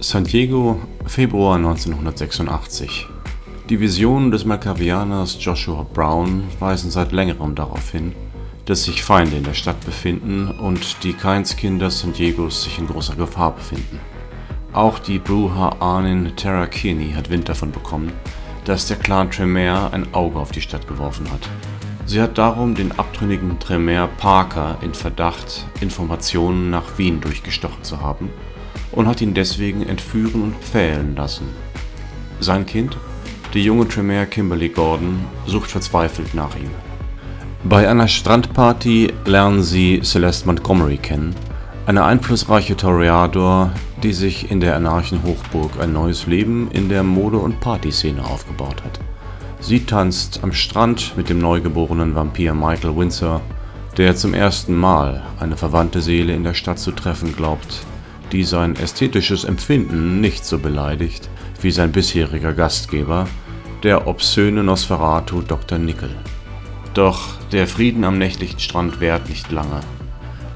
San Diego, Februar 1986. Die Visionen des Malkavianers Joshua Brown weisen seit längerem darauf hin, dass sich Feinde in der Stadt befinden und die Kainskinder San Diegos sich in großer Gefahr befinden. Auch die Bruja-Ahnin Tara Kearney hat Wind davon bekommen, dass der Clan Tremere ein Auge auf die Stadt geworfen hat. Sie hat darum den abtrünnigen Tremere Parker in Verdacht, Informationen nach Wien durchgestochen zu haben und hat ihn deswegen entführen und pfählen lassen. Sein Kind, die junge Tremere Kimberly Gordon, sucht verzweifelt nach ihm. Bei einer Strandparty lernen sie Celeste Montgomery kennen, eine einflussreiche Toreador, die sich in der Anarchenhochburg ein neues Leben in der Mode- und Partyszene aufgebaut hat. Sie tanzt am Strand mit dem neugeborenen Vampir Michael Windsor, der zum ersten Mal eine verwandte Seele in der Stadt zu treffen glaubt, die sein ästhetisches Empfinden nicht so beleidigt wie sein bisheriger Gastgeber, der obszöne Nosferatu Dr. Nickel. Doch der Frieden am nächtlichen Strand währt nicht lange.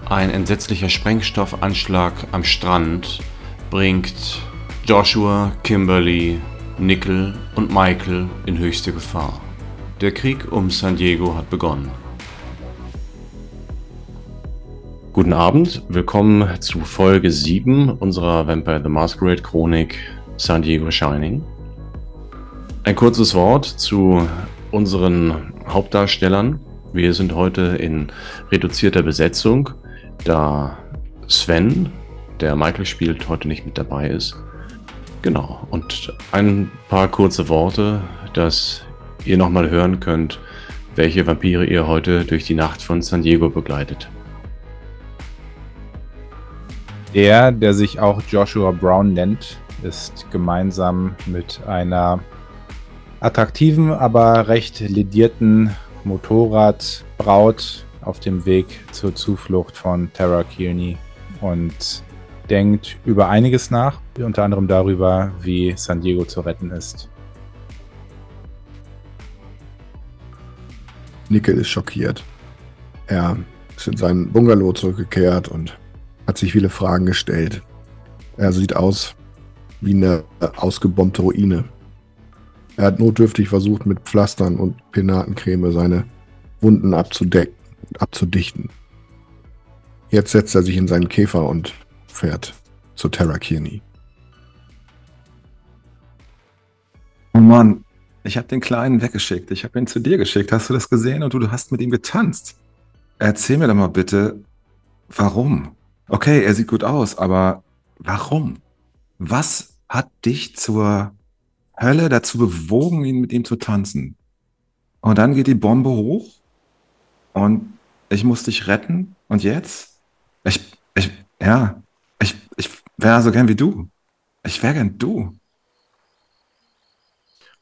Ein entsetzlicher Sprengstoffanschlag am Strand bringt Joshua, Kimberly, Nickel und Michael in höchste Gefahr. Der Krieg um San Diego hat begonnen. Guten Abend, willkommen zu Folge 7 unserer Vampire the Masquerade Chronik San Diego Shining. Ein kurzes Wort zu unseren Hauptdarstellern. Wir sind heute in reduzierter Besetzung, da Sven, der Michael spielt, heute nicht mit dabei ist. Genau, und ein paar kurze Worte, dass ihr nochmal hören könnt, welche Vampire ihr heute durch die Nacht von San Diego begleitet. Der, der sich auch Joshua Brown nennt, ist gemeinsam mit einer attraktiven, aber recht ledierten Motorradbraut auf dem Weg zur Zuflucht von Tara Kearney und denkt über einiges nach, unter anderem darüber, wie San Diego zu retten ist. Nickel ist schockiert. Er ist in seinen Bungalow zurückgekehrt und hat sich viele Fragen gestellt. Er sieht aus wie eine ausgebombte Ruine. Er hat notdürftig versucht, mit Pflastern und Penatencreme seine Wunden abzudecken und abzudichten. Jetzt setzt er sich in seinen Käfer und fährt zu Terra Kearney. Oh Mann, ich habe den Kleinen weggeschickt. Ich habe ihn zu dir geschickt. Hast du das gesehen? Und du, du hast mit ihm getanzt. Erzähl mir doch mal bitte, warum? Okay, er sieht gut aus, aber warum? Was hat dich zur Hölle dazu bewogen, ihn mit ihm zu tanzen? Und dann geht die Bombe hoch und ich muss dich retten. Und jetzt? Ich, ich, ja, ich, ich wäre so gern wie du. Ich wäre gern du.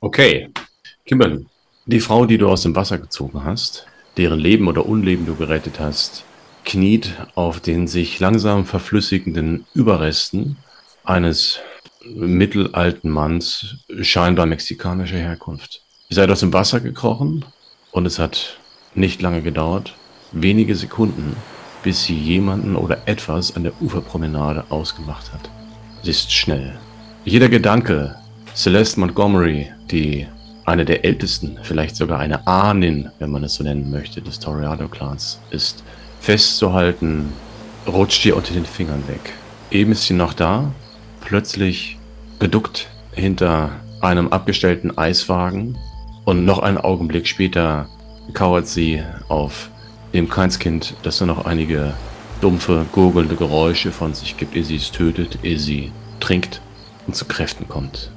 Okay, Kimberly, die Frau, die du aus dem Wasser gezogen hast, deren Leben oder Unleben du gerettet hast, kniet auf den sich langsam verflüssigenden Überresten eines mittelalten Manns, scheinbar mexikanischer Herkunft. Ihr seid aus dem Wasser gekrochen und es hat nicht lange gedauert, wenige Sekunden, bis sie jemanden oder etwas an der Uferpromenade ausgemacht hat. Sie ist schnell. Jeder Gedanke, Celeste Montgomery, die eine der ältesten, vielleicht sogar eine Ahnin, wenn man es so nennen möchte, des Toreado-Clans ist, festzuhalten, rutscht ihr unter den Fingern weg. Eben ist sie noch da, plötzlich geduckt hinter einem abgestellten Eiswagen und noch einen Augenblick später kauert sie auf dem Keinskind, das nur noch einige dumpfe, gurgelnde Geräusche von sich gibt, ehe sie es tötet, ehe sie trinkt und zu Kräften kommt.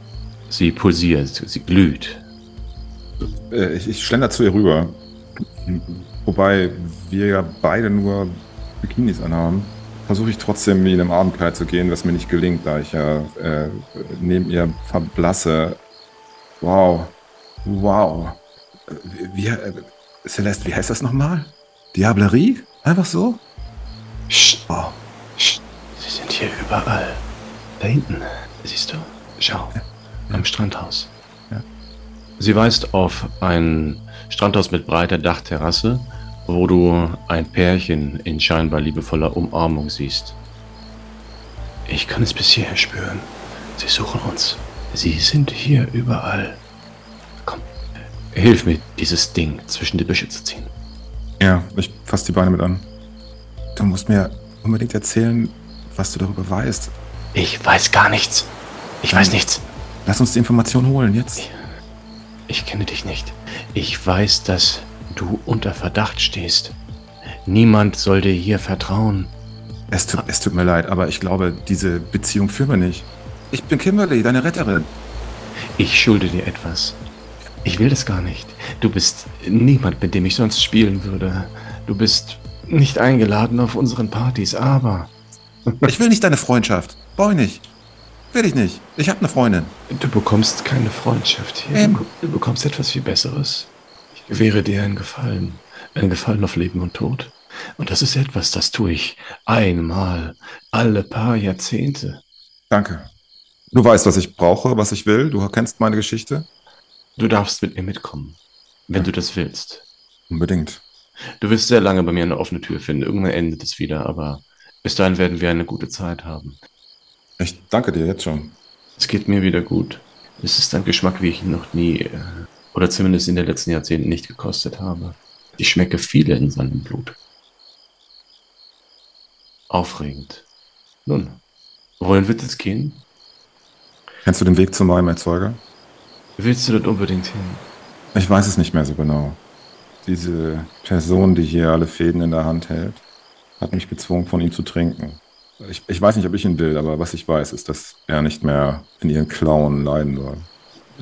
Sie pulsiert, sie glüht. Äh, Ich, ich schlender zu ihr rüber. Wobei wir ja beide nur Bikinis anhaben. Versuche ich trotzdem wie in einem Abendkleid zu gehen, was mir nicht gelingt, da ich ja äh, neben ihr verblasse. Wow. Wow. Wie, äh, Celeste, wie heißt das nochmal? Diablerie? Einfach so? Psst. Oh. Psst. Sie sind hier überall. Da hinten. Siehst du? Schau. Am Strandhaus. Ja. Sie weist auf ein Strandhaus mit breiter Dachterrasse, wo du ein Pärchen in scheinbar liebevoller Umarmung siehst. Ich kann es bis hierher spüren. Sie suchen uns. Sie sind hier überall. Komm, hilf mir, dieses Ding zwischen die Büsche zu ziehen. Ja, ich fasse die Beine mit an. Du musst mir unbedingt erzählen, was du darüber weißt. Ich weiß gar nichts. Ich weiß nichts. Lass uns die Information holen, jetzt. Ich kenne dich nicht. Ich weiß, dass du unter Verdacht stehst. Niemand soll dir hier vertrauen. Es tut, es tut mir leid, aber ich glaube, diese Beziehung führen wir nicht. Ich bin Kimberly, deine Retterin. Ich schulde dir etwas. Ich will das gar nicht. Du bist niemand, mit dem ich sonst spielen würde. Du bist nicht eingeladen auf unseren Partys, aber Ich will nicht deine Freundschaft. Ich nicht. Will ich nicht. Ich habe eine Freundin. du bekommst keine Freundschaft hier. Ähm. Du, bekommst etwas viel Besseres. Ich gewähre dir einen Gefallen. Einen Gefallen auf Leben und Tod. Und das ist etwas, das tue ich einmal alle paar Jahrzehnte. Danke. Du weißt, was ich brauche, was ich will. Du kennst meine Geschichte. Du darfst mit mir mitkommen, wenn du das willst. Unbedingt. Du wirst sehr lange bei mir eine offene Tür finden. Irgendwann endet es wieder, aber bis dahin werden wir eine gute Zeit haben. Ich danke dir jetzt schon. Es geht mir wieder gut. Es ist ein Geschmack, wie ich ihn noch nie, äh, oder zumindest in den letzten Jahrzehnten nicht gekostet habe. Ich schmecke viele in seinem Blut. Aufregend. Nun, wohin wird es gehen? Kennst du den Weg zu meinem Erzeuger? Willst du dort unbedingt hin? Ich weiß es nicht mehr so genau. Diese Person, die hier alle Fäden in der Hand hält, hat mich gezwungen, von ihm zu trinken. Ich, ich weiß nicht, ob ich ihn will, aber was ich weiß, ist, dass er nicht mehr in ihren Klauen leiden soll.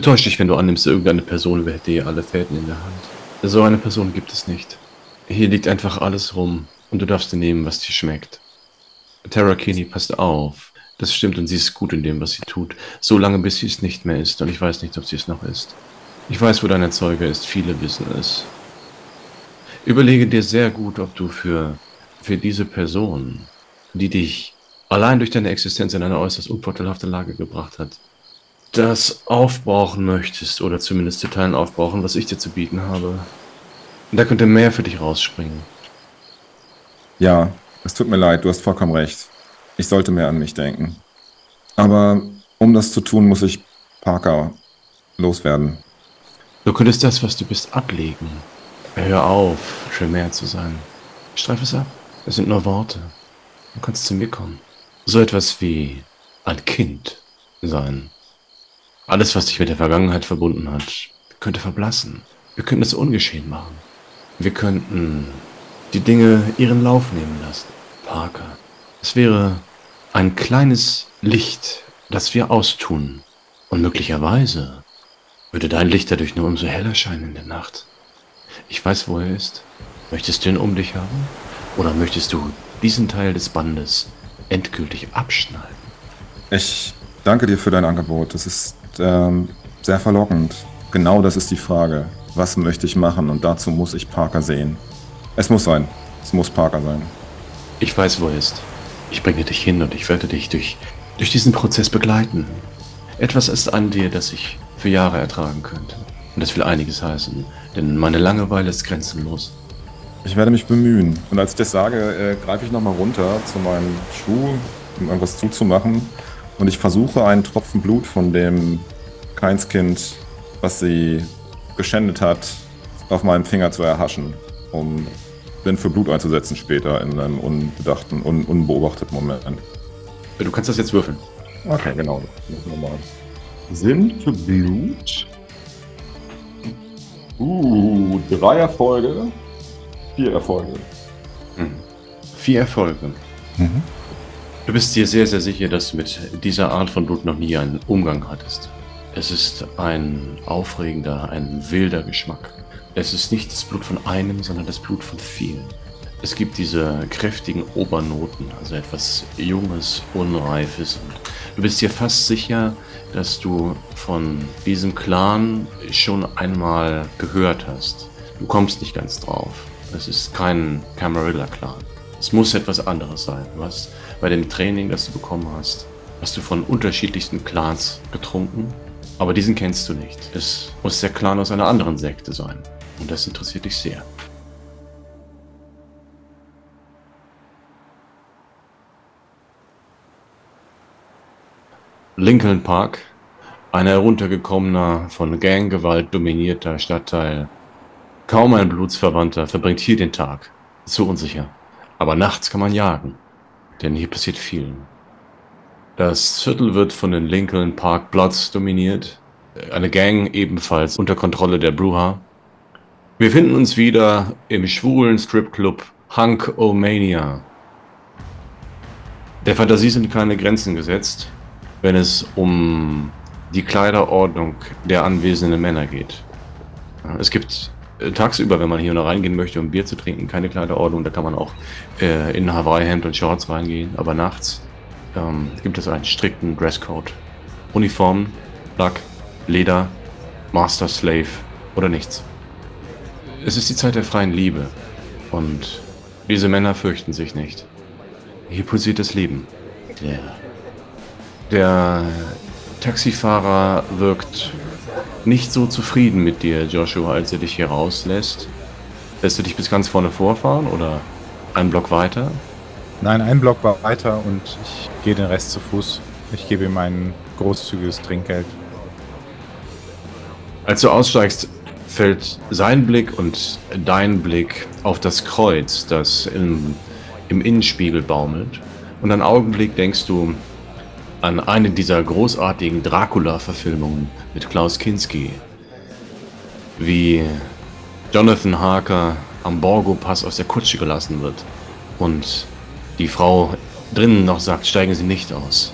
Täusch dich, wenn du annimmst, irgendeine Person hätte hier alle Fäden in der Hand. So eine Person gibt es nicht. Hier liegt einfach alles rum und du darfst dir nehmen, was dir schmeckt. Tara Kinney, passt auf. Das stimmt und sie ist gut in dem, was sie tut. So lange, bis sie es nicht mehr ist und ich weiß nicht, ob sie es noch ist. Ich weiß, wo dein Erzeuger ist. Viele wissen es. Überlege dir sehr gut, ob du für, für diese Person, die dich allein durch deine Existenz in eine äußerst unvorteilhafte Lage gebracht hat, das aufbrauchen möchtest oder zumindest zu Teilen aufbrauchen, was ich dir zu bieten habe. Da könnte mehr für dich rausspringen. Ja, es tut mir leid, du hast vollkommen recht. Ich sollte mehr an mich denken. Aber um das zu tun, muss ich Parker loswerden. Du könntest das, was du bist, ablegen. Hör auf, Tremere zu sein. Streif es ab. Es sind nur Worte. Du kannst zu mir kommen. So etwas wie ein Kind sein. Alles, was dich mit der Vergangenheit verbunden hat, könnte verblassen. Wir könnten es ungeschehen machen. Wir könnten die Dinge ihren Lauf nehmen lassen. Parker. Es wäre ein kleines Licht, das wir austun. Und möglicherweise würde dein Licht dadurch nur umso heller scheinen in der Nacht. Ich weiß, wo er ist. Möchtest du ihn um dich haben? Oder möchtest du diesen Teil des Bandes endgültig abschneiden? Ich danke dir für dein Angebot. Das ist ähm, sehr verlockend. Genau das ist die Frage. Was möchte ich machen? Und dazu muss ich Parker sehen. Es muss sein. Es muss Parker sein. Ich weiß, wo er ist. Ich bringe dich hin und ich werde dich durch, durch diesen Prozess begleiten. Etwas ist an dir, das ich für Jahre ertragen könnte. Und das will einiges heißen, denn meine Langeweile ist grenzenlos. Ich werde mich bemühen. Und als ich das sage, äh, greife ich nochmal runter zu meinem Schuh, um irgendwas zuzumachen. Und ich versuche, einen Tropfen Blut von dem Keinskind, was sie geschändet hat, auf meinem Finger zu erhaschen, um den für Blut einzusetzen später in einem unbedachten, un unbeobachteten Moment. Du kannst das jetzt würfeln. Okay, genau. Nochmal. Sinn für Blut. Uh, drei Erfolge. Vier Erfolge. Vier Erfolge. Mhm. Du bist dir sehr, sehr sicher, dass du mit dieser Art von Blut noch nie einen Umgang hattest. Es ist ein aufregender, ein wilder Geschmack. Es ist nicht das Blut von einem, sondern das Blut von vielen. Es gibt diese kräftigen Obernoten, also etwas Junges, Unreifes. Und du bist dir fast sicher, dass du von diesem Clan schon einmal gehört hast. Du kommst nicht ganz drauf. Es ist kein Camarilla-Clan. Es muss etwas anderes sein. Du hast bei dem Training, das du bekommen hast, hast du von unterschiedlichsten Clans getrunken, aber diesen kennst du nicht. Es muss der Clan aus einer anderen Sekte sein. Und das interessiert dich sehr. Lincoln Park, ein heruntergekommener, von Ganggewalt dominierter Stadtteil. Kaum ein Blutsverwandter verbringt hier den Tag. Zu unsicher. Aber nachts kann man jagen, denn hier passiert viel. Das Viertel wird von den Lincoln Park Bloods dominiert. Eine Gang ebenfalls unter Kontrolle der Bruja. Wir finden uns wieder im schwulen Stripclub Hunk Omania. Der Fantasie sind keine Grenzen gesetzt, wenn es um die Kleiderordnung der anwesenden Männer geht. Es gibt tagsüber, wenn man hier noch reingehen möchte, um Bier zu trinken, keine Kleiderordnung. Da kann man auch äh, in Hawaii-Hemd und Shorts reingehen. Aber nachts ähm, gibt es einen strikten Dresscode. Uniformen, Lack, Leder, Master Slave oder nichts. Es ist die Zeit der freien Liebe. Und diese Männer fürchten sich nicht. Hier pulsiert das Leben. Yeah. Der Taxifahrer wirkt nicht so zufrieden mit dir, Joshua, als er dich hier rauslässt. Lässt du dich bis ganz vorne vorfahren oder einen Block weiter? Nein, ein Block weiter und ich gehe den Rest zu Fuß. Ich gebe ihm ein großzügiges Trinkgeld. Als du aussteigst, fällt sein Blick und dein Blick auf das Kreuz, das im, im Innenspiegel baumelt. Und einen Augenblick denkst du, an eine dieser großartigen Dracula-Verfilmungen mit Klaus Kinski. Wie Jonathan Harker am Borgo-Pass aus der Kutsche gelassen wird und die Frau drinnen noch sagt, steigen Sie nicht aus.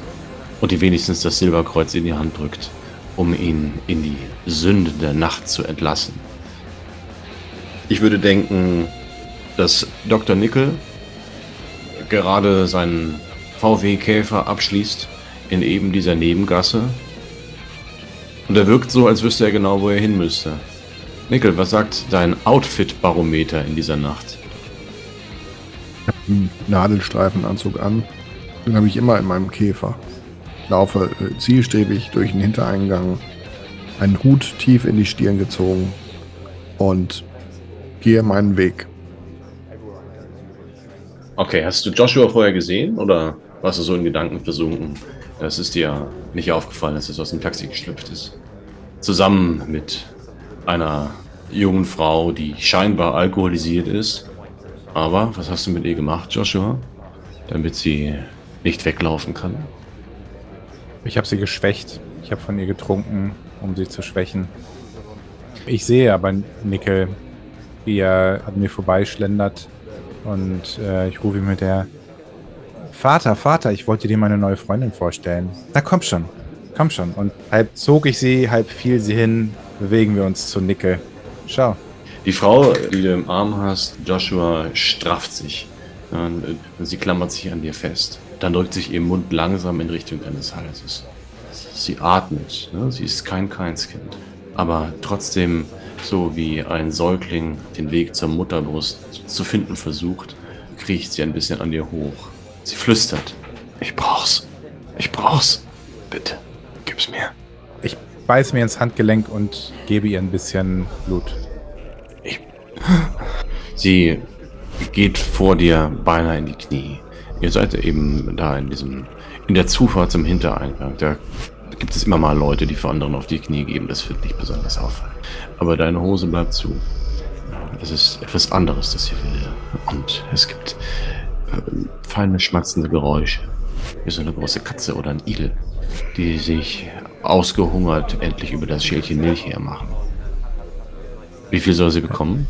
Und die wenigstens das Silberkreuz in die Hand drückt, um ihn in die Sünde der Nacht zu entlassen. Ich würde denken, dass Dr. Nickel gerade seinen VW-Käfer abschließt in eben dieser Nebengasse. Und er wirkt so, als wüsste er genau, wo er hin müsste. Nickel, was sagt dein Outfit-Barometer in dieser Nacht? Ich habe einen Nadelstreifenanzug an. Den habe ich immer in meinem Käfer. Laufe äh, zielstrebig durch den Hintereingang, einen Hut tief in die Stirn gezogen und gehe meinen Weg. Okay, hast du Joshua vorher gesehen oder warst du so in Gedanken versunken? Das ist dir nicht aufgefallen, dass es aus dem Taxi geschlüpft ist. Zusammen mit einer jungen Frau, die scheinbar alkoholisiert ist. Aber was hast du mit ihr gemacht, Joshua? Damit sie nicht weglaufen kann? Ich habe sie geschwächt. Ich habe von ihr getrunken, um sie zu schwächen. Ich sehe aber Nickel, wie er an mir vorbeischlendert. Und äh, ich rufe ihm mit der Vater, Vater, ich wollte dir meine neue Freundin vorstellen. Na komm schon, komm schon. Und halb zog ich sie, halb fiel sie hin, bewegen wir uns zu Nickel. Schau. Die Frau, die du im Arm hast, Joshua, strafft sich. Und sie klammert sich an dir fest. Dann drückt sich ihr Mund langsam in Richtung deines Halses. Sie atmet. Ne? Sie ist kein Keinskind. Aber trotzdem, so wie ein Säugling den Weg zur Mutterbrust zu finden versucht, kriecht sie ein bisschen an dir hoch. Sie flüstert. Ich brauch's. Ich brauch's. Bitte, gib's mir. Ich beiß mir ins Handgelenk und gebe ihr ein bisschen Blut. Ich. Sie geht vor dir beinahe in die Knie. Ihr seid eben da in diesem, in der Zufahrt zum Hintereingang. Da gibt es immer mal Leute, die vor anderen auf die Knie geben. Das wird nicht besonders auffallen. Aber deine Hose bleibt zu. Es ist etwas anderes, das hier will. Und es gibt feine schmatzende Geräusche. Wie so eine große Katze oder ein Igel, die sich ausgehungert endlich über das Schälchen Milch hermachen. Wie viel soll sie bekommen?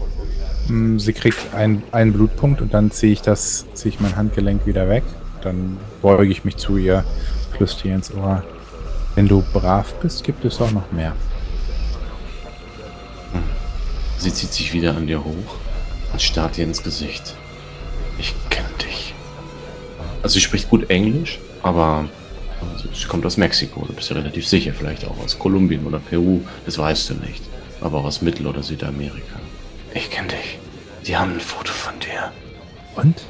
Mm, sie kriegt ein, einen Blutpunkt und dann ziehe ich das, ziehe ich mein Handgelenk wieder weg. Dann beuge ich mich zu ihr, flüstere ihr ins Ohr. Wenn du brav bist, gibt es auch noch mehr. Hm. Sie zieht sich wieder an dir hoch und starrt dir ins Gesicht. Ich kenne dich. Also sie spricht gut Englisch, aber sie kommt aus Mexiko. Du bist ja relativ sicher, vielleicht auch aus Kolumbien oder Peru. Das weißt du nicht. Aber auch aus Mittel- oder Südamerika. Ich kenne dich. Die haben ein Foto von dir. Und?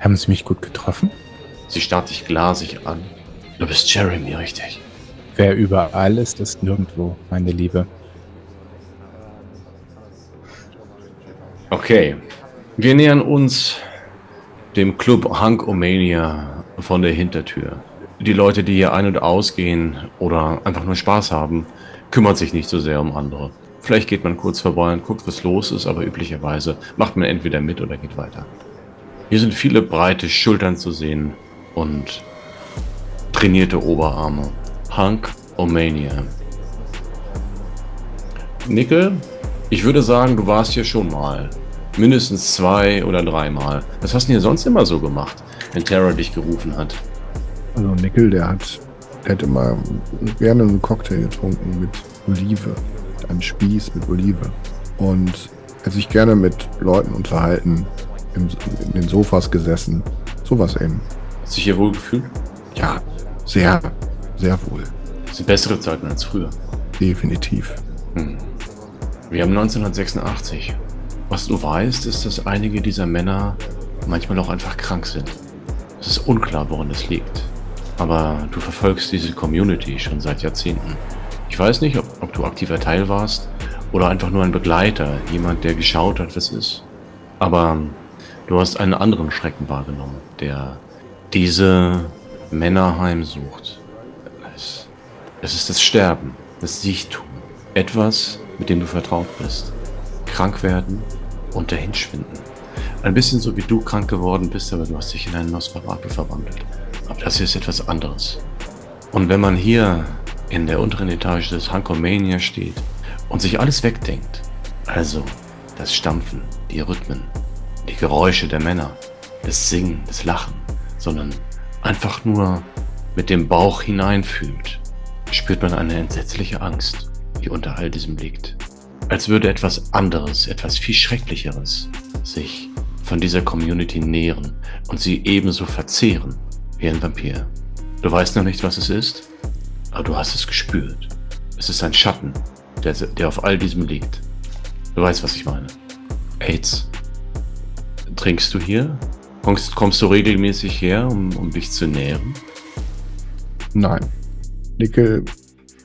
Haben sie mich gut getroffen? Sie starrt dich glasig an. Du bist Jeremy, richtig? Wer überall ist, ist nirgendwo, meine Liebe. Okay. Wir nähern uns dem Club Hunkomania von der Hintertür. die Leute, die hier ein- und ausgehen oder einfach nur Spaß haben, kümmern sich nicht so sehr um andere. Vielleicht geht man kurz vorbei und guckt, was los ist, aber üblicherweise macht man entweder mit oder geht weiter. Hier sind viele breite Schultern zu sehen und trainierte Oberarme. Hunk Omania. Nickel, ich würde sagen, du warst hier schon mal. Mindestens zwei oder dreimal. Was hast du denn hier sonst immer so gemacht, wenn Terra dich gerufen hat? Also Nickel, der hat, hat immer gerne einen Cocktail getrunken mit Olive. Einen Spieß mit Olive. Und er hat sich gerne mit Leuten unterhalten, im, in den Sofas gesessen. Sowas eben. Hast du dich hier wohl gefühlt? Ja, sehr, sehr wohl. Das sind bessere Zeiten als früher. Definitiv. Hm. Wir haben 1986. Was du weißt, ist, dass einige dieser Männer manchmal auch einfach krank sind. Es ist unklar, woran es liegt. Aber du verfolgst diese Community schon seit Jahrzehnten. Ich weiß nicht, ob, ob du aktiver Teil warst oder einfach nur ein Begleiter, jemand, der geschaut hat, was ist. Aber du hast einen anderen Schrecken wahrgenommen, der diese Männer heimsucht. Es, es ist das Sterben, das Siechtum. Etwas, mit dem du vertraut bist. Krank werden und dahinschwinden. Ein bisschen so wie du krank geworden bist, aber du hast dich in einen Nosferatu verwandelt. Aber das hier ist etwas anderes. Und wenn man hier in der unteren Etage des Hunkomania steht und sich alles wegdenkt, also das Stampfen, die Rhythmen, die Geräusche der Männer, das Singen, das Lachen, sondern einfach nur mit dem Bauch hineinfühlt, spürt man eine entsetzliche Angst, die unter all diesem liegt. Als würde etwas anderes, etwas viel Schrecklicheres sich von dieser Community nähren und sie ebenso verzehren wie ein Vampir. Du weißt noch nicht, was es ist, aber du hast es gespürt. Es ist ein Schatten, der, der auf all diesem liegt. Du weißt, was ich meine. AIDS. Trinkst du hier? Kommst, kommst du regelmäßig her, um, um dich zu nähren? Nein. Nickel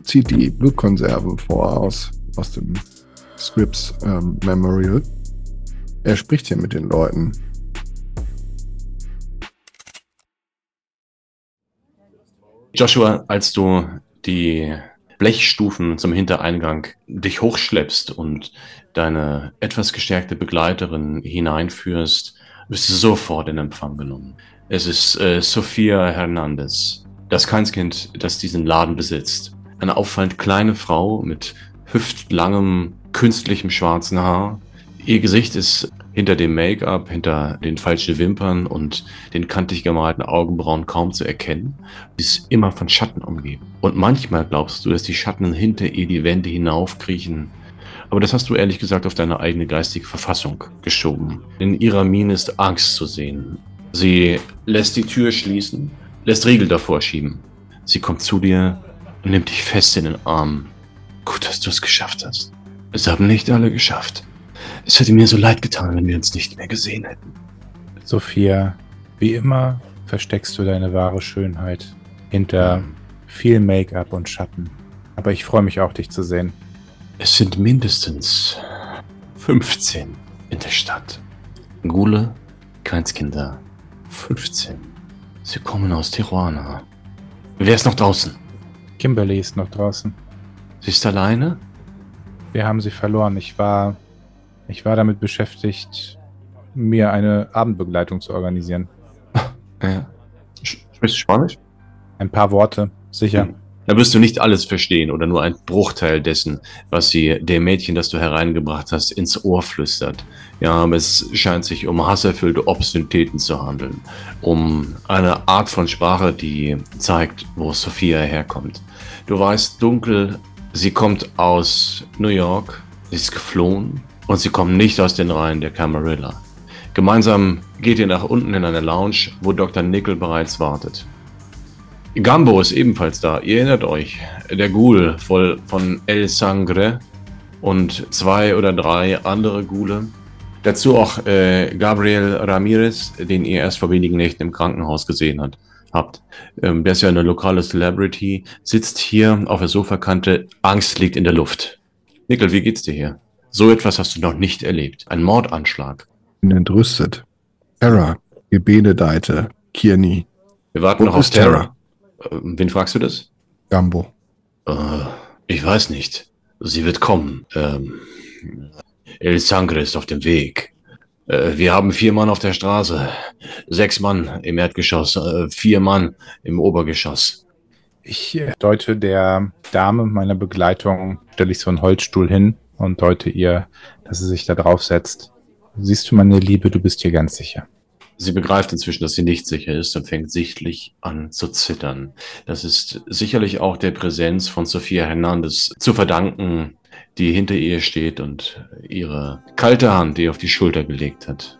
zieht die Blutkonserven vor aus, aus dem Scripps ähm, Memorial. Er spricht hier mit den Leuten. Joshua, als du die Blechstufen zum Hintereingang dich hochschleppst und deine etwas gestärkte Begleiterin hineinführst, bist du sofort in Empfang genommen. Es ist äh, Sophia Hernandez, das Keinskind, das diesen Laden besitzt. Eine auffallend kleine Frau mit hüftlangem, künstlichem schwarzen Haar. Ihr Gesicht ist hinter dem Make-up, hinter den falschen Wimpern und den kantig gemalten Augenbrauen kaum zu erkennen. Sie ist immer von Schatten umgeben. Und manchmal glaubst du, dass die Schatten hinter ihr die Wände hinaufkriechen. Aber das hast du ehrlich gesagt auf deine eigene geistige Verfassung geschoben. In ihrer Miene ist Angst zu sehen. Sie lässt die Tür schließen, lässt Riegel davor schieben. Sie kommt zu dir und nimmt dich fest in den Arm. Gut, dass du es geschafft hast. Es haben nicht alle geschafft. Es hätte mir so leid getan, wenn wir uns nicht mehr gesehen hätten. Sophia, wie immer versteckst du deine wahre Schönheit hinter viel Make-up und Schatten. Aber ich freue mich auch, dich zu sehen. Es sind mindestens 15 in der Stadt. Gule, Kleinskinder, 15. Sie kommen aus Tijuana. Wer ist noch draußen? Kimberly ist noch draußen. Sie ist alleine? Wir haben sie verloren. Ich war, ich war damit beschäftigt, mir eine Abendbegleitung zu organisieren. Ja. Sprichst du Spanisch? Ein paar Worte, sicher. Hm. Da wirst du nicht alles verstehen oder nur ein Bruchteil dessen, was sie dem Mädchen, das du hereingebracht hast, ins Ohr flüstert. Ja, aber es scheint sich um hasserfüllte Obszönitäten zu handeln. Um eine Art von Sprache, die zeigt, wo Sophia herkommt. Du weißt dunkel, sie kommt aus New York, sie ist geflohen und sie kommt nicht aus den Reihen der Camarilla. Gemeinsam geht ihr nach unten in eine Lounge, wo Dr. Nickel bereits wartet. Gambo ist ebenfalls da. Ihr erinnert euch. Der Ghoul voll von El Sangre und zwei oder drei andere Ghule. Dazu auch äh, Gabriel Ramirez, den ihr erst vor wenigen Nächten im Krankenhaus gesehen habt. Habt. Ähm, der ist ja eine lokale Celebrity, sitzt hier auf der Sofakante. Angst liegt in der Luft. Nickel, wie geht's dir hier? So etwas hast du noch nicht erlebt. Ein Mordanschlag. Bin entrüstet. Terra, gebenedeite, Kiani. Wir warten Wo noch auf Terra? Terra. Äh, wen fragst du das? Gambo. Äh, ich weiß nicht. Sie wird kommen. Ähm, El Sangre ist auf dem Weg. Äh, wir haben vier Mann auf der Straße. Sechs Mann im Erdgeschoss, äh, vier Mann im Obergeschoss. Ich deute der Dame meiner Begleitung, stelle ich so einen Holzstuhl hin und deute ihr, dass sie sich da drauf setzt. Siehst du, meine Liebe, du bist hier ganz sicher. Sie begreift inzwischen, dass sie nicht sicher ist und fängt sichtlich an zu zittern. Das ist sicherlich auch der Präsenz von Sophia Hernandez zu verdanken, die hinter ihr steht und ihre kalte Hand ihr auf die Schulter gelegt hat.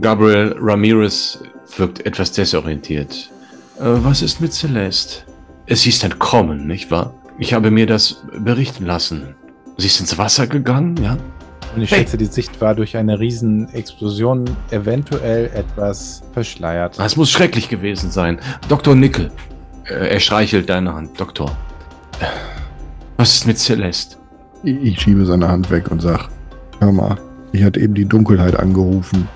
Gabriel Ramirez wirkt etwas desorientiert. Äh, was ist mit Celeste? Es hieß entkommen, nicht wahr? Ich habe mir das berichten lassen. Sie ist ins Wasser gegangen, ja? Und ich hey. schätze, die Sicht war durch eine Riesenexplosion eventuell etwas verschleiert. Das muss schrecklich gewesen sein. Dr. Nickel. Äh, er streichelt deine Hand. Doktor. Was ist mit Celeste? Ich, ich schiebe seine Hand weg und sag, hör mal, ich hatte eben die Dunkelheit angerufen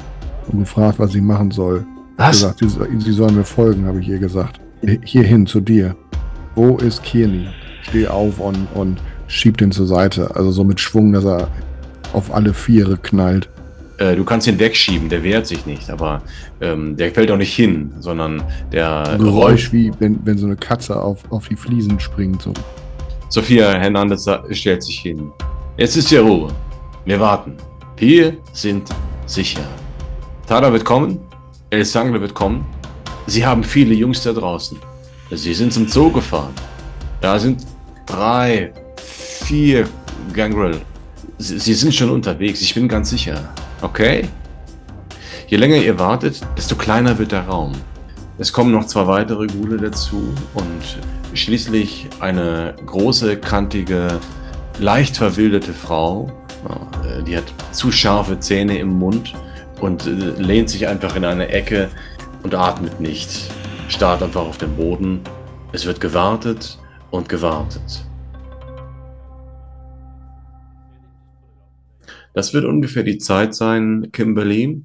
und gefragt, was sie machen soll. Was? Gesagt, sie, sie soll mir folgen, habe ich ihr gesagt. Hierhin, zu dir. Wo ist Kierney? Steh auf und, und schiebt ihn zur Seite. Also so mit Schwung, dass er auf alle Viere knallt. Äh, du kannst ihn wegschieben, der wehrt sich nicht, aber ähm, der fällt auch nicht hin, sondern der. Geräusch wie wenn, wenn so eine Katze auf, auf die Fliesen springt. So. Sophia Hernandez stellt sich hin. Jetzt ist hier Ruhe. Wir warten. Wir sind sicher. Tada wird kommen. El Sangre wird kommen. Sie haben viele Jungs da draußen. Sie sind zum Zoo gefahren. Da sind drei, vier Gangrel. Sie, Sie sind schon unterwegs, ich bin ganz sicher. Okay? Je länger ihr wartet, desto kleiner wird der Raum. Es kommen noch zwei weitere Gule dazu und schließlich eine große, kantige, leicht verwilderte Frau. Äh, die hat zu scharfe Zähne im Mund und äh, lehnt sich einfach in eine Ecke und atmet nicht. Starrt einfach auf den Boden. Es wird gewartet und gewartet. Das wird ungefähr die Zeit sein, Kimberly,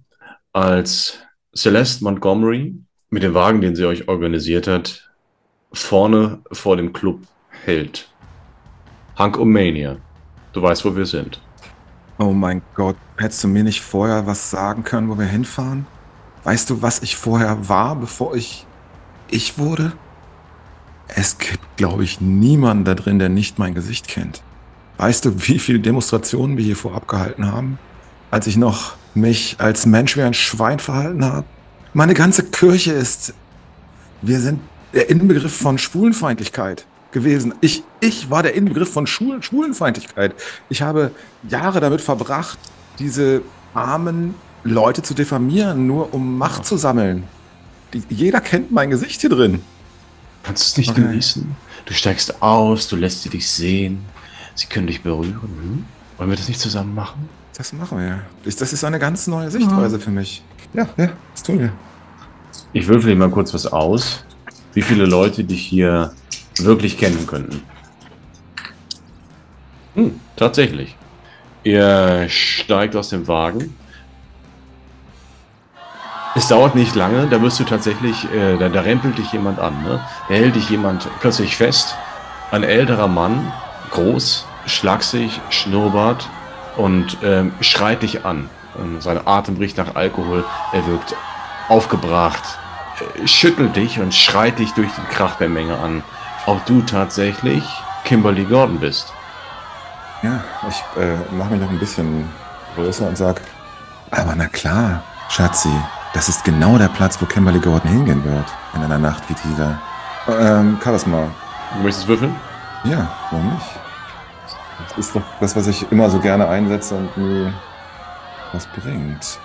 als Celeste Montgomery mit dem Wagen, den sie euch organisiert hat, vorne vor dem Club hält. Hank Omania, du weißt, wo wir sind. Oh mein Gott, hättest du mir nicht vorher was sagen können, wo wir hinfahren? Weißt du, was ich vorher war, bevor ich ich wurde? Es gibt, glaube ich, niemanden da drin, der nicht mein Gesicht kennt. Weißt du, wie viele Demonstrationen wir hier vorab gehalten haben? Als ich noch mich als Mensch wie ein Schwein verhalten habe? Meine ganze Kirche ist. Wir sind der Inbegriff von Schwulenfeindlichkeit gewesen. Ich, ich war der Inbegriff von Schwulen, Schwulenfeindlichkeit. Ich habe Jahre damit verbracht, diese armen Leute zu diffamieren, nur um Macht zu sammeln. Die, jeder kennt mein Gesicht hier drin. Kannst du es nicht okay. genießen? Du steigst aus, du lässt sie dich sehen. Sie können dich berühren. Hm? Wollen wir das nicht zusammen machen? Das machen wir. Das ist eine ganz neue Sichtweise ja. für mich. Ja, ja, das tun wir. Ich würfel dir mal kurz was aus, wie viele Leute dich hier wirklich kennen könnten. Hm, tatsächlich. Ihr steigt aus dem Wagen. Es dauert nicht lange, da wirst du tatsächlich, äh, da, da rempelt dich jemand an. Ne? Da hält dich jemand plötzlich fest. Ein älterer Mann, groß, schlaksig, Schnurrbart und ähm, schreit dich an. Und sein Atem riecht nach Alkohol. Er wirkt aufgebracht, schüttelt dich und schreit dich durch den Krach der Menge an, ob du tatsächlich Kimberly Gordon bist. Ja, ich äh, mache mich noch ein bisschen größer und sag, aber na klar, Schatzi, das ist genau der Platz, wo Kimberly Gordon hingehen wird in einer Nacht wie dieser. Ähm, Charisma. Du möchtest würfeln? Ja, warum nicht? Das ist doch das, was ich immer so gerne einsetze und nie was bringt.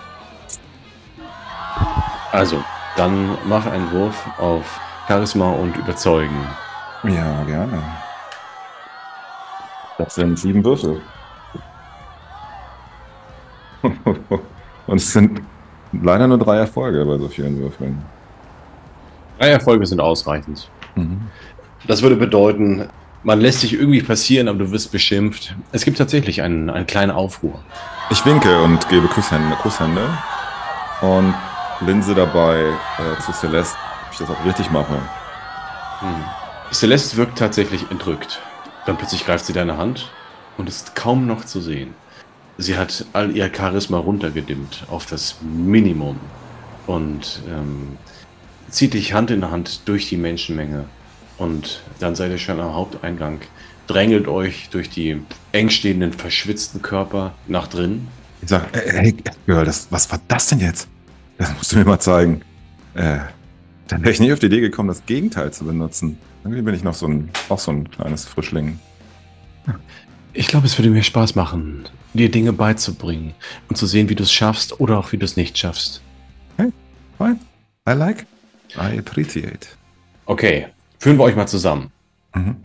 Also, dann mach einen Wurf auf Charisma und Überzeugen. Ja, gerne. Das sind sieben Würfel. und es sind leider nur drei Erfolge bei so vielen Würfeln. Drei Erfolge sind ausreichend. Mhm. Das würde bedeuten, man lässt sich irgendwie passieren, aber du wirst beschimpft. Es gibt tatsächlich einen, einen kleinen Aufruhr. Ich winke und gebe Kusshände, Kusshände und linse dabei äh, zu Celeste, ob ich das auch richtig mache. Hm. Celeste wirkt tatsächlich entrückt. Dann plötzlich greift sie deine Hand und ist kaum noch zu sehen. Sie hat all ihr Charisma runtergedimmt auf das Minimum und ähm, zieht dich Hand in Hand durch die Menschenmenge. Und dann seid ihr schon am Haupteingang, drängelt euch durch die engstehenden, verschwitzten Körper nach drin. Ich sag, äh, hey, Girl, das, was war das denn jetzt? Das musst du mir mal zeigen. Äh, dann wäre ich nie auf die Idee gekommen, das Gegenteil zu benutzen. Irgendwie bin ich noch so ein, auch so ein kleines Frischling. Ich glaube, es würde mir Spaß machen, dir Dinge beizubringen und zu sehen, wie du es schaffst oder auch wie du es nicht schaffst. Fine. I like. I appreciate. Okay, führen wir euch mal zusammen. Mhm.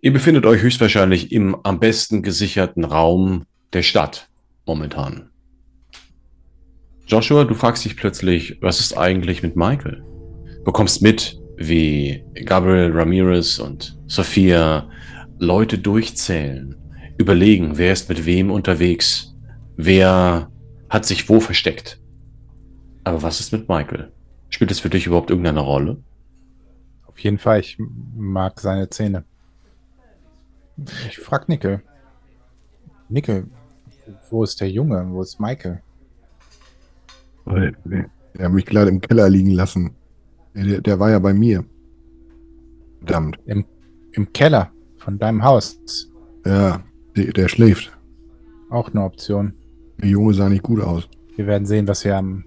Ihr befindet euch höchstwahrscheinlich im am besten gesicherten Raum der Stadt momentan. Joshua, du fragst dich plötzlich, was ist eigentlich mit Michael? Bekommst mit, wie Gabriel Ramirez und Sophia Leute durchzählen, überlegen, wer ist mit wem unterwegs, wer hat sich wo versteckt. Aber was ist mit Michael? Spielt es für dich überhaupt irgendeine Rolle? Auf jeden Fall, ich mag seine Zähne. Ich frag Nickel. Nickel, wo ist der Junge? Wo ist Michael? Der hat mich gerade im Keller liegen lassen. Der, der war ja bei mir. Verdammt. Im, Im Keller von deinem Haus. Ja, der, der schläft. Auch eine Option. Der Junge sah nicht gut aus. Wir werden sehen, was wir am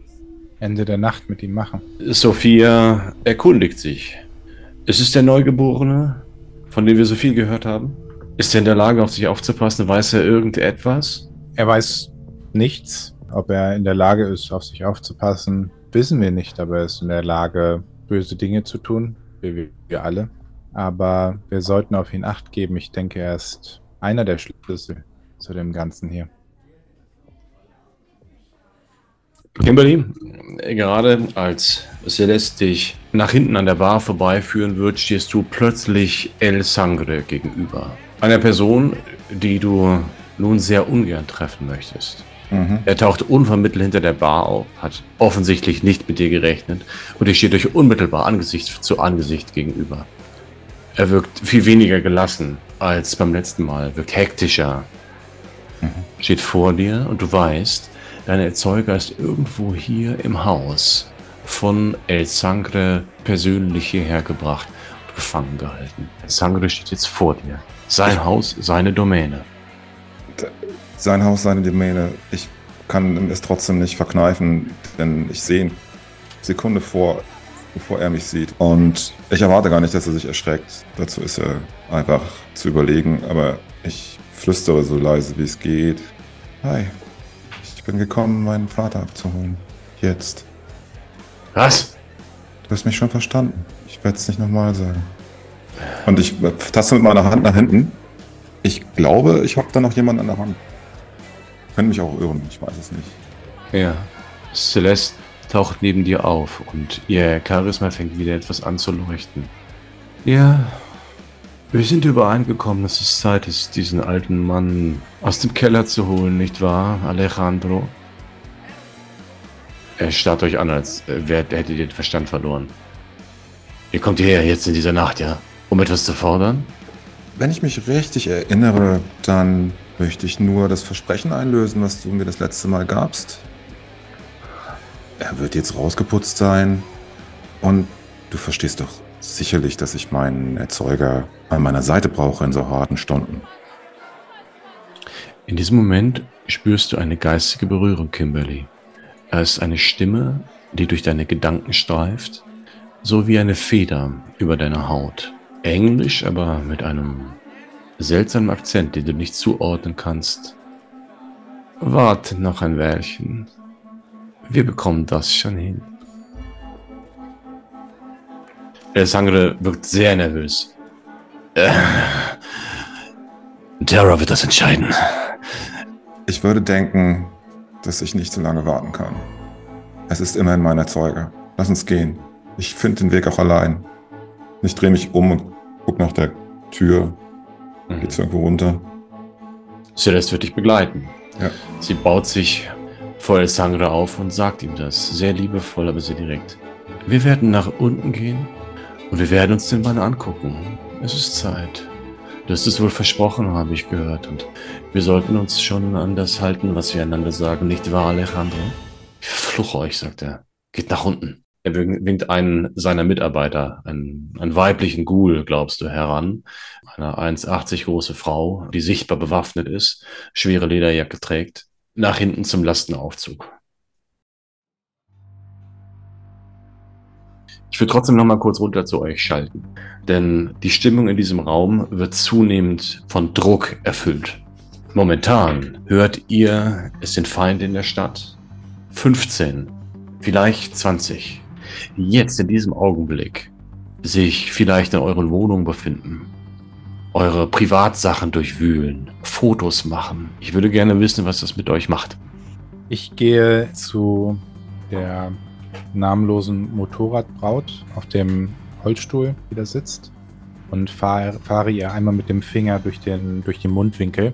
Ende der Nacht mit ihm machen. Sophia erkundigt sich. Ist es der Neugeborene, von dem wir so viel gehört haben? Ist er in der Lage, auf sich aufzupassen? Weiß er irgendetwas? Er weiß nichts. Ob er in der Lage ist, auf sich aufzupassen, wissen wir nicht. Aber er ist in der Lage, böse Dinge zu tun. Wie wir alle. Aber wir sollten auf ihn acht geben. Ich denke, er ist einer der Schlüssel zu dem Ganzen hier. Kimberly, gerade als Celeste dich nach hinten an der Bar vorbeiführen wird, stehst du plötzlich El Sangre gegenüber. Einer Person, die du nun sehr ungern treffen möchtest. Mhm. Er taucht unvermittelt hinter der Bar auf, hat offensichtlich nicht mit dir gerechnet und ihr steht euch unmittelbar Angesicht zu Angesicht gegenüber. Er wirkt viel weniger gelassen als beim letzten Mal, wirkt hektischer. Steht vor dir und du weißt, dein Erzeuger ist irgendwo hier im Haus von El Sangre persönlich hierher gebracht und gefangen gehalten. El Sangre steht jetzt vor dir. Sein Haus, seine Domäne. Sein Haus, seine Domäne. Ich kann es trotzdem nicht verkneifen, denn ich sehe ihn Sekunde vor, bevor er mich sieht. Und ich erwarte gar nicht, dass er sich erschreckt. Dazu ist er einfach zu überlegen. Aber ich flüstere so leise, wie es geht. Hi, ich bin gekommen, meinen Vater abzuholen. Jetzt. Was? Du hast mich schon verstanden. Ich werde es nicht nochmal sagen. Und ich taste mit meiner Hand nach hinten. Ich glaube, ich habe da noch jemanden an der Hand. Können mich auch irren, ich weiß es nicht. Ja. Celeste taucht neben dir auf und ihr Charisma fängt wieder etwas an zu leuchten. Ja, wir sind übereingekommen, dass es Zeit ist, diesen alten Mann aus dem Keller zu holen, nicht wahr, Alejandro? Er starrt euch an, als äh, hättet ihr den Verstand verloren. Ihr kommt hierher jetzt in dieser Nacht, ja? Um etwas zu fordern? Wenn ich mich richtig erinnere, dann möchte ich nur das Versprechen einlösen, was du mir das letzte Mal gabst. Er wird jetzt rausgeputzt sein. Und du verstehst doch sicherlich, dass ich meinen Erzeuger an meiner Seite brauche in so harten Stunden. In diesem Moment spürst du eine geistige Berührung, Kimberly. Er ist eine Stimme, die durch deine Gedanken streift, so wie eine Feder über deine Haut. Englisch, aber mit einem seltsamen Akzent, den du nicht zuordnen kannst. Warte noch ein Weilchen. Wir bekommen das schon hin. El Sangre wirkt sehr nervös. Äh, Terra wird das entscheiden. Ich würde denken, dass ich nicht so lange warten kann. Es ist immerhin mein Erzeuger. Lass uns gehen. Ich finde den Weg auch allein. Ich drehe mich um und guck nach der Tür. Geht's irgendwo runter? Celeste wird dich begleiten. Ja. Sie baut sich vor El Sangre auf und sagt ihm das. Sehr liebevoll, aber sehr direkt. Wir werden nach unten gehen Und wir werden uns den mal angucken. Es ist Zeit. Du hast es wohl versprochen, habe ich gehört. Und wir sollten uns schon an das halten, was wir einander sagen. Nicht wahr, Alejandro? Ich fluche euch, sagt er. Geht nach unten. Er winkt einen seiner Mitarbeiter, einen, einen weiblichen Ghoul, glaubst du, heran. Eine 1,80 große Frau, die sichtbar bewaffnet ist, schwere Lederjacke trägt, nach hinten zum Lastenaufzug. Ich will trotzdem noch mal kurz runter zu euch schalten, denn die Stimmung in diesem Raum wird zunehmend von Druck erfüllt. Momentan hört ihr, es sind Feinde in der Stadt. 15, vielleicht 20 jetzt in diesem Augenblick sich vielleicht in euren Wohnungen befinden, eure Privatsachen durchwühlen, Fotos machen. Ich würde gerne wissen, was das mit euch macht. Ich gehe zu der namenlosen Motorradbraut auf dem Holzstuhl, die da sitzt, und fahre, ihr einmal mit dem Finger durch den, durch den Mundwinkel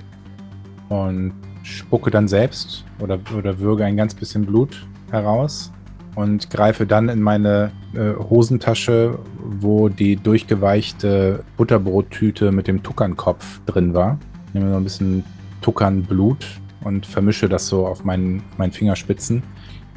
und spucke dann selbst oder, oder würge ein ganz bisschen Blut heraus und greife dann in meine äh, Hosentasche, wo die durchgeweichte Butterbrottüte mit dem Tuckernkopf drin war. Nehme noch ein bisschen Tuckernblut und vermische das so auf meinen, meinen Fingerspitzen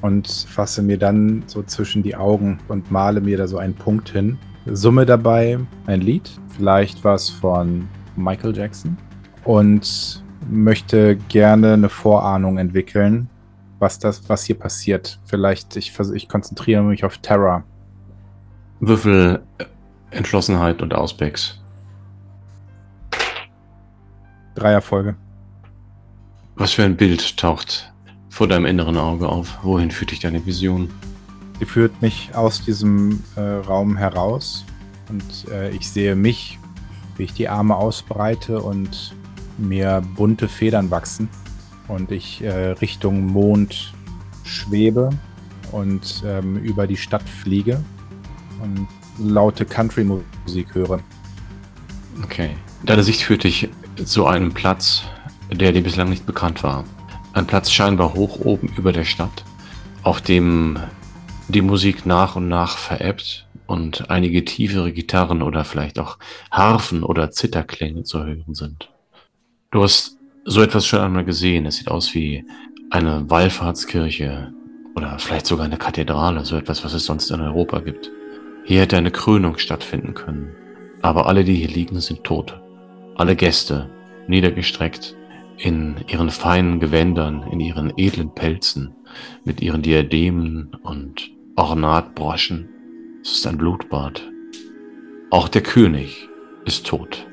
und fasse mir dann so zwischen die Augen und male mir da so einen Punkt hin. Summe dabei ein Lied, vielleicht was von Michael Jackson und möchte gerne eine Vorahnung entwickeln, was das, was hier passiert. Vielleicht, ich, ich konzentriere mich auf Terra. Würfel äh, Entschlossenheit und Ausbecks. Drei Erfolge. Was für ein Bild taucht vor deinem inneren Auge auf? Wohin führt dich deine Vision? Sie führt mich aus diesem äh, Raum heraus und äh, ich sehe mich, wie ich die Arme ausbreite und mir bunte Federn wachsen und ich äh, Richtung Mond schwebe und ähm, über die Stadt fliege und laute Country-Musik höre. Okay. Deine Sicht führt dich zu einem Platz, der dir bislang nicht bekannt war. Ein Platz scheinbar hoch oben über der Stadt, auf dem die Musik nach und nach verebbt und einige tiefere Gitarren oder vielleicht auch Harfen oder Zitterklänge zu hören sind. Du hast so etwas schon einmal gesehen. Es sieht aus wie eine Wallfahrtskirche oder vielleicht sogar eine Kathedrale, so etwas, was es sonst in Europa gibt. Hier hätte eine Krönung stattfinden können. Aber alle, die hier liegen, sind tot. Alle Gäste, niedergestreckt, in ihren feinen Gewändern, in ihren edlen Pelzen, mit ihren Diademen und Ornatbroschen. Es ist ein Blutbad. Auch der König ist tot.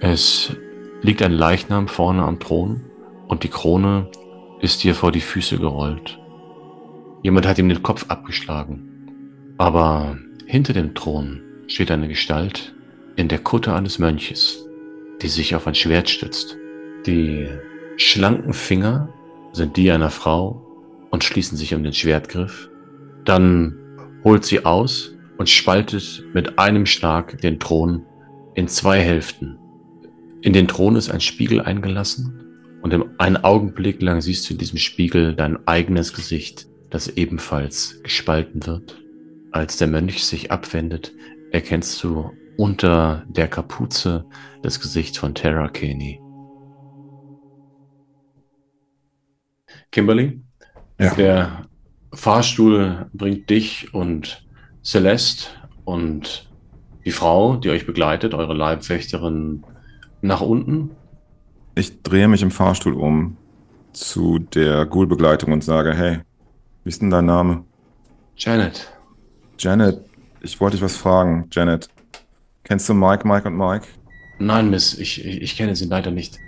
Es liegt ein Leichnam vorne am Thron und die Krone ist dir vor die Füße gerollt. Jemand hat ihm den Kopf abgeschlagen. Aber hinter dem Thron steht eine Gestalt in der Kutte eines Mönches, die sich auf ein Schwert stützt. Die schlanken Finger sind die einer Frau und schließen sich um den Schwertgriff. Dann holt sie aus und spaltet mit einem Schlag den Thron in zwei Hälften. In den Thron ist ein Spiegel eingelassen und einen Augenblick lang siehst du in diesem Spiegel dein eigenes Gesicht, das ebenfalls gespalten wird. Als der Mönch sich abwendet, erkennst du unter der Kapuze das Gesicht von Terra Kenny. Kimberly, ja. der Fahrstuhl bringt dich und Celeste und die Frau, die euch begleitet, eure Leibwächterin nach unten? Ich drehe mich im Fahrstuhl um zu der Ghoul-Begleitung und sage, hey, wie ist denn dein Name? Janet. Janet, ich wollte dich was fragen, Janet. Kennst du Mike, Mike und Mike? Nein, Miss, ich, ich, ich kenne sie leider nicht.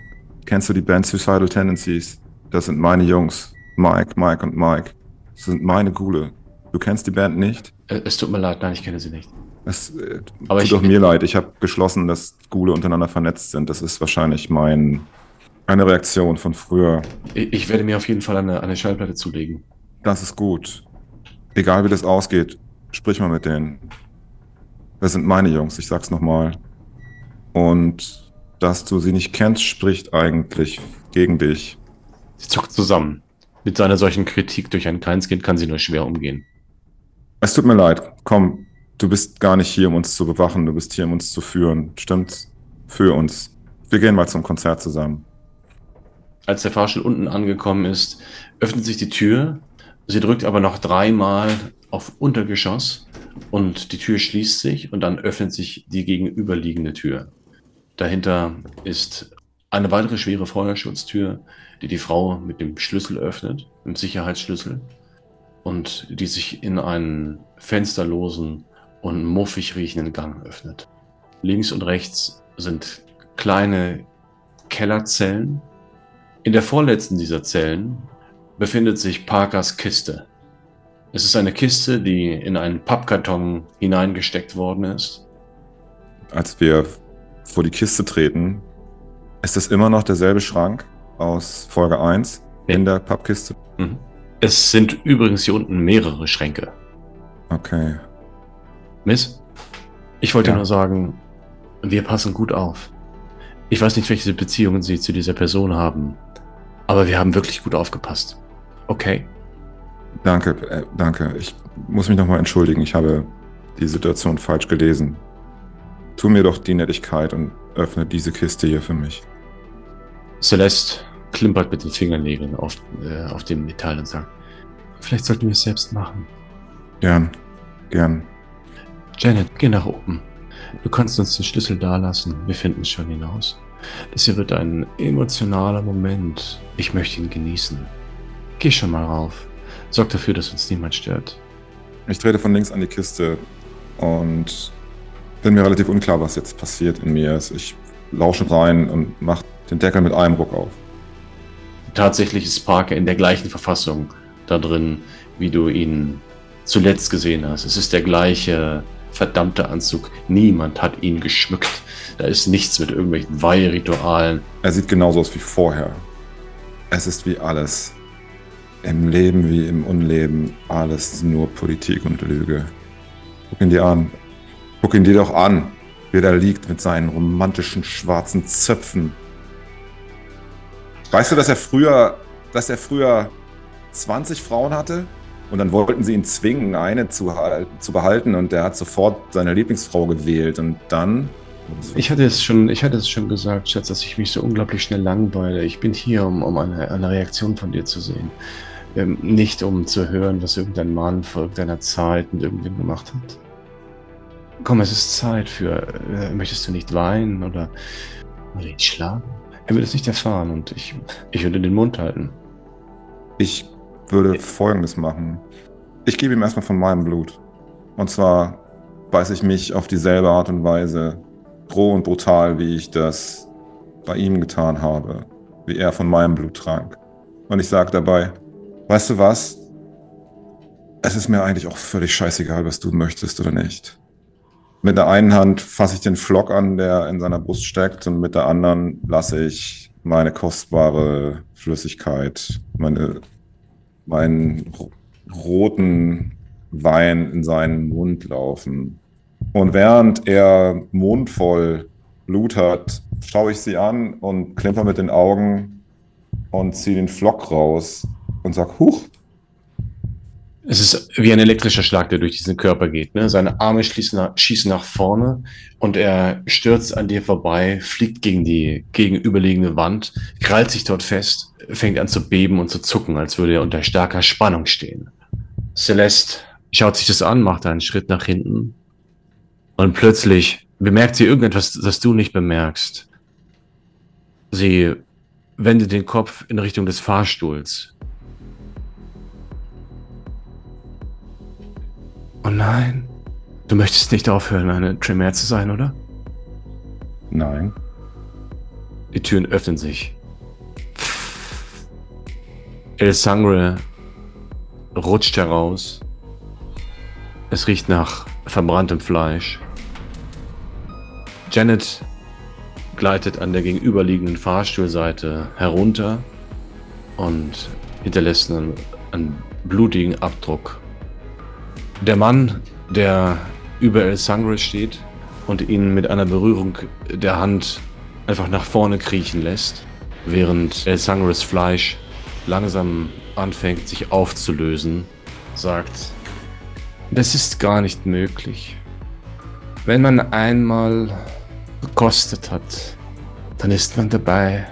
Kennst du die Band Suicidal Tendencies? Das sind meine Jungs. Mike, Mike und Mike. Das sind meine Ghule. Du kennst die Band nicht? Äh, es tut mir leid, nein, ich kenne sie nicht. Es äh, Aber tut doch mir leid. Ich habe geschlossen, dass Gule untereinander vernetzt sind. Das ist wahrscheinlich mein, eine Reaktion von früher. Ich, ich werde mir auf jeden Fall eine, eine Schallplatte zulegen. Das ist gut. Egal wie das ausgeht, sprich mal mit denen. Das sind meine Jungs, ich sag's nochmal. Und dass du sie nicht kennst, spricht eigentlich gegen dich. Sie zuckt zusammen. Mit seiner solchen Kritik durch ein Kleinskind kann sie nur schwer umgehen. Es tut mir leid. Komm, du bist gar nicht hier, um uns zu bewachen, du bist hier, um uns zu führen. Stimmt? Für uns. Wir gehen mal zum Konzert zusammen. Als der Fahrstuhl unten angekommen ist, öffnet sich die Tür. Sie drückt aber noch dreimal auf Untergeschoss und die Tür schließt sich und dann öffnet sich die gegenüberliegende Tür. Dahinter ist eine weitere schwere Feuerschutztür, die die Frau mit dem Schlüssel öffnet, mit dem Sicherheitsschlüssel und die sich in einen fensterlosen und muffig riechenden Gang öffnet. Links und rechts sind kleine Kellerzellen. In der vorletzten dieser Zellen befindet sich Parkers Kiste. Es ist eine Kiste, die in einen Pappkarton hineingesteckt worden ist. Als wir vor die Kiste treten, ist es immer noch derselbe Schrank aus Folge 1 Ja. in der Pappkiste. Mhm. Es sind übrigens hier unten mehrere Schränke. Okay. Miss, ich wollte Ja. nur sagen, wir passen gut auf. Ich weiß nicht, welche Beziehungen Sie zu dieser Person haben, aber wir haben wirklich gut aufgepasst. Okay? Danke, äh, danke. Ich muss mich nochmal entschuldigen. Ich habe die Situation falsch gelesen. Tu mir doch die Nettigkeit und öffne diese Kiste hier für mich. Celeste klimpert mit den Fingernägeln auf, äh, auf dem Metall und sagt, vielleicht sollten wir es selbst machen. Gern, gern. Janet, geh nach oben. Du kannst uns den Schlüssel dalassen. Wir finden es schon hinaus. Das hier wird ein emotionaler Moment. Ich möchte ihn genießen. Geh schon mal rauf. Sorg dafür, dass uns niemand stört. Ich trete von links an die Kiste und bin mir relativ unklar, was jetzt passiert in mir. Ich lausche rein und mache den Deckel mit einem Ruck auf. Tatsächlich ist Parker in der gleichen Verfassung da drin, wie du ihn zuletzt gesehen hast. Es ist der gleiche verdammte Anzug. Niemand hat ihn geschmückt. Da ist nichts mit irgendwelchen Weihritualen. Er sieht genauso aus wie vorher. Es ist wie alles. Im Leben wie im Unleben. Alles nur Politik und Lüge. Guck ihn dir an. Guck ihn dir doch an, wie er da liegt mit seinen romantischen schwarzen Zöpfen. Weißt du, dass er früher, dass er früher 20 Frauen hatte? Und dann wollten sie ihn zwingen, eine zu, zu behalten und er hat sofort seine Lieblingsfrau gewählt und dann. Ich hatte es schon, ich hatte es schon gesagt, Schatz, dass ich mich so unglaublich schnell langweile. Ich bin hier, um, um eine, eine Reaktion von dir zu sehen. Ähm, nicht um zu hören, was irgendein Mann vor irgendeiner Zeit mit irgendwem gemacht hat. Komm, es ist Zeit für. Äh, möchtest du nicht weinen oder, oder ihn schlagen? Er will es nicht erfahren und ich, ich würde den Mund halten. Ich würde Folgendes machen. Ich gebe ihm erstmal von meinem Blut. Und zwar beiße ich mich auf dieselbe Art und Weise roh und brutal, wie ich das bei ihm getan habe, wie er von meinem Blut trank. Und ich sage dabei, weißt du was? Es ist mir eigentlich auch völlig scheißegal, was du möchtest oder nicht. Mit der einen Hand fasse ich den Flock an, der in seiner Brust steckt, und mit der anderen lasse ich meine kostbare Flüssigkeit, meine, meinen ro- roten Wein in seinen Mund laufen. Und während er mundvoll Blut hat, schaue ich sie an und klimper mit den Augen und ziehe den Flock raus und sag, huch, Es ist wie ein elektrischer Schlag, der durch diesen Körper geht. Ne? Seine Arme nach, schießen nach vorne und er stürzt an dir vorbei, fliegt gegen die gegenüberliegende Wand, krallt sich dort fest, fängt an zu beben und zu zucken, als würde er unter starker Spannung stehen. Celeste schaut sich das an, macht einen Schritt nach hinten und plötzlich bemerkt sie irgendetwas, das du nicht bemerkst. Sie wendet den Kopf in Richtung des Fahrstuhls Oh nein. Du möchtest nicht aufhören, eine Tremere zu sein, oder? nein. Die Türen öffnen sich. El Sangre rutscht heraus. Es riecht nach verbranntem Fleisch. Janet gleitet an der gegenüberliegenden Fahrstuhlseite herunter und hinterlässt einen, einen blutigen Abdruck. Der Mann, der über El Sangre steht und ihn mit einer Berührung der Hand einfach nach vorne kriechen lässt, während El Sangres Fleisch langsam anfängt sich aufzulösen, sagt, das ist gar nicht möglich. Wenn man einmal gekostet hat, dann ist man dabei.